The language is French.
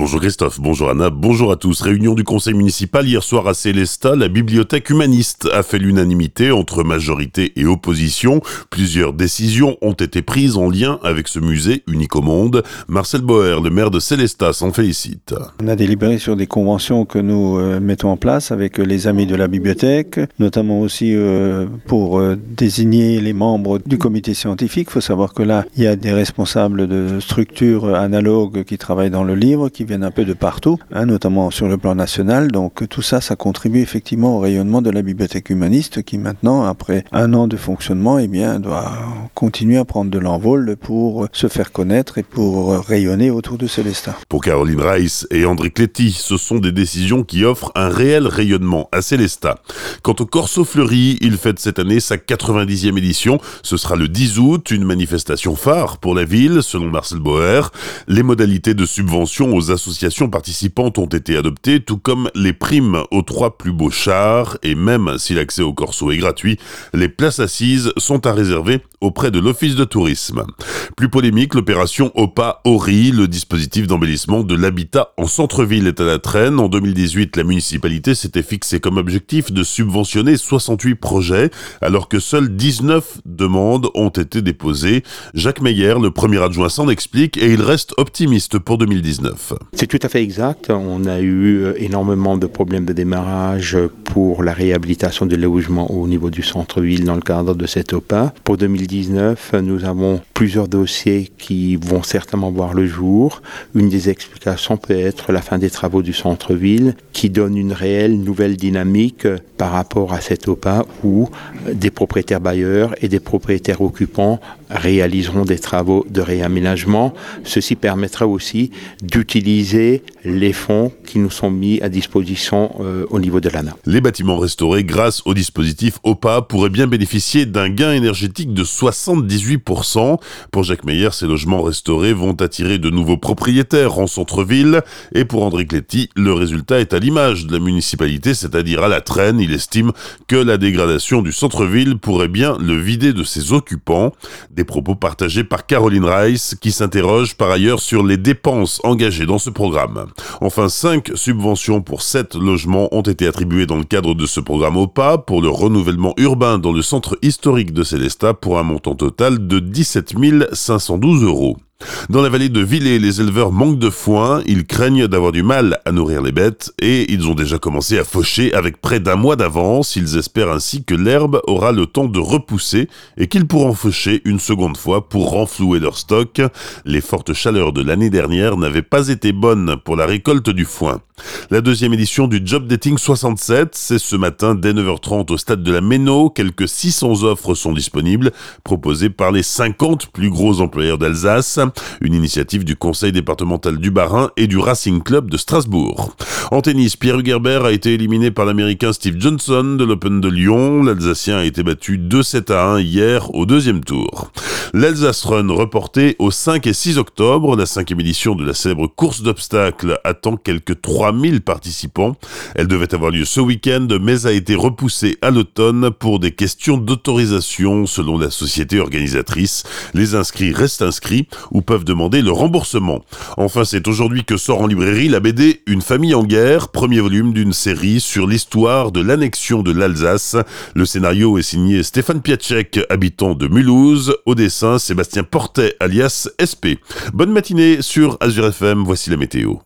Bonjour Christophe, bonjour Anna, bonjour à tous. Réunion du conseil municipal hier soir à Célestat, la bibliothèque humaniste a fait l'unanimité entre majorité et opposition. Plusieurs décisions ont été prises en lien avec ce musée unique au monde. Marcel Boer, le maire de Célestat, s'en félicite. On a délibéré sur des conventions que nous euh, mettons en place avec les amis de la bibliothèque, notamment aussi euh, pour euh, désigner les membres du comité scientifique. Il faut savoir que là, il y a des responsables de structures analogues qui travaillent dans le livre, qui viennent un peu de partout, hein, notamment sur le plan national. Donc tout ça, ça contribue effectivement au rayonnement de la bibliothèque humaniste qui maintenant, après un an de fonctionnement, eh bien, doit continuer à prendre de l'envol pour se faire connaître et pour rayonner autour de Célestin. Pour Caroline Reiss et André Cléty, ce sont des décisions qui offrent un réel rayonnement à Célestat. Quant au Corso Fleuri, il fête cette année sa 90e édition. Ce sera le 10 août, une manifestation phare pour la ville, selon Marcel Boer. Les modalités de subvention aux associations participantes ont été adoptées, tout comme les primes aux trois plus beaux chars, et même si l'accès au Corso est gratuit, les places assises sont à réserver auprès de l'Office de tourisme. Plus polémique, l'opération OPA-ORI, le dispositif d'embellissement de l'habitat en centre-ville est à la traîne. En 2018, la municipalité s'était fixé comme objectif de subventionner 68 projets, alors que seules 19 demandes ont été déposées. Jacques Meyer, le premier adjoint, s'en explique et il reste optimiste pour 2019. C'est tout à fait exact. On a eu euh, énormément de problèmes de démarrage pour la réhabilitation des logements au niveau du centre-ville dans le cadre de cette OPA. Pour 2019, nous avons plusieurs dossiers qui vont certainement voir le jour. Une des explications peut être la fin des travaux du centre-ville qui donne une réelle nouvelle dynamique par rapport à cette OPA où des propriétaires bailleurs et des propriétaires occupants réaliseront des travaux de réaménagement. Ceci permettra aussi d'utiliser les fonds qui nous sont mis à disposition euh, au niveau de l'ANA. Les bâtiments restaurés grâce au dispositif OPA pourraient bien bénéficier d'un gain énergétique de 78%. Pour Jacques Meyer, ces logements restaurés vont attirer de nouveaux propriétaires en centre-ville. Et pour André Cléty, le résultat est à l'image de la municipalité, c'est-à-dire à la traîne. Il estime que la dégradation du centre-ville pourrait bien le vider de ses occupants. Des propos partagés par Caroline Rice, qui s'interroge par ailleurs sur les dépenses engagées dans ce programme. Enfin, cinq subventions pour sept logements ont été attribuées dans le cadre de ce programme OPA pour le renouvellement urbain dans le centre historique de Célestat pour un montant total de 17 512 euros. Dans la vallée de Villers, les éleveurs manquent de foin, ils craignent d'avoir du mal à nourrir les bêtes et ils ont déjà commencé à faucher avec près d'un mois d'avance. Ils espèrent ainsi que l'herbe aura le temps de repousser et qu'ils pourront faucher une seconde fois pour renflouer leur stock. Les fortes chaleurs de l'année dernière n'avaient pas été bonnes pour la récolte du foin. La deuxième édition du Job Dating 67, c'est ce matin dès 9h30 au stade de la Méno. Quelques 600 offres sont disponibles, proposées par les 50 plus gros employeurs d'Alsace. Une initiative du conseil départemental du Bas-Rhin et du Racing Club de Strasbourg. En tennis, Pierre Hugerbert a été éliminé par l'américain Steve Johnson de l'Open de Lyon. L'Alsacien a été battu 2-7 à 1 hier au deuxième tour. L'Alsace Run reporté au 5 et 6 octobre. La cinquième édition de la célèbre course d'obstacles attend quelques 3000 participants. Elle devait avoir lieu ce week-end, mais a été repoussée à l'automne pour des questions d'autorisation selon la société organisatrice. Les inscrits restent inscrits ou peuvent demander le remboursement. Enfin, c'est aujourd'hui que sort en librairie la BD Une famille en guerre, premier volume d'une série sur l'histoire de l'annexion de l'Alsace. Le scénario est signé Stéphane Piacek, habitant de Mulhouse, au Sébastien Portet alias SP. Bonne matinée sur Azure FM, voici la météo.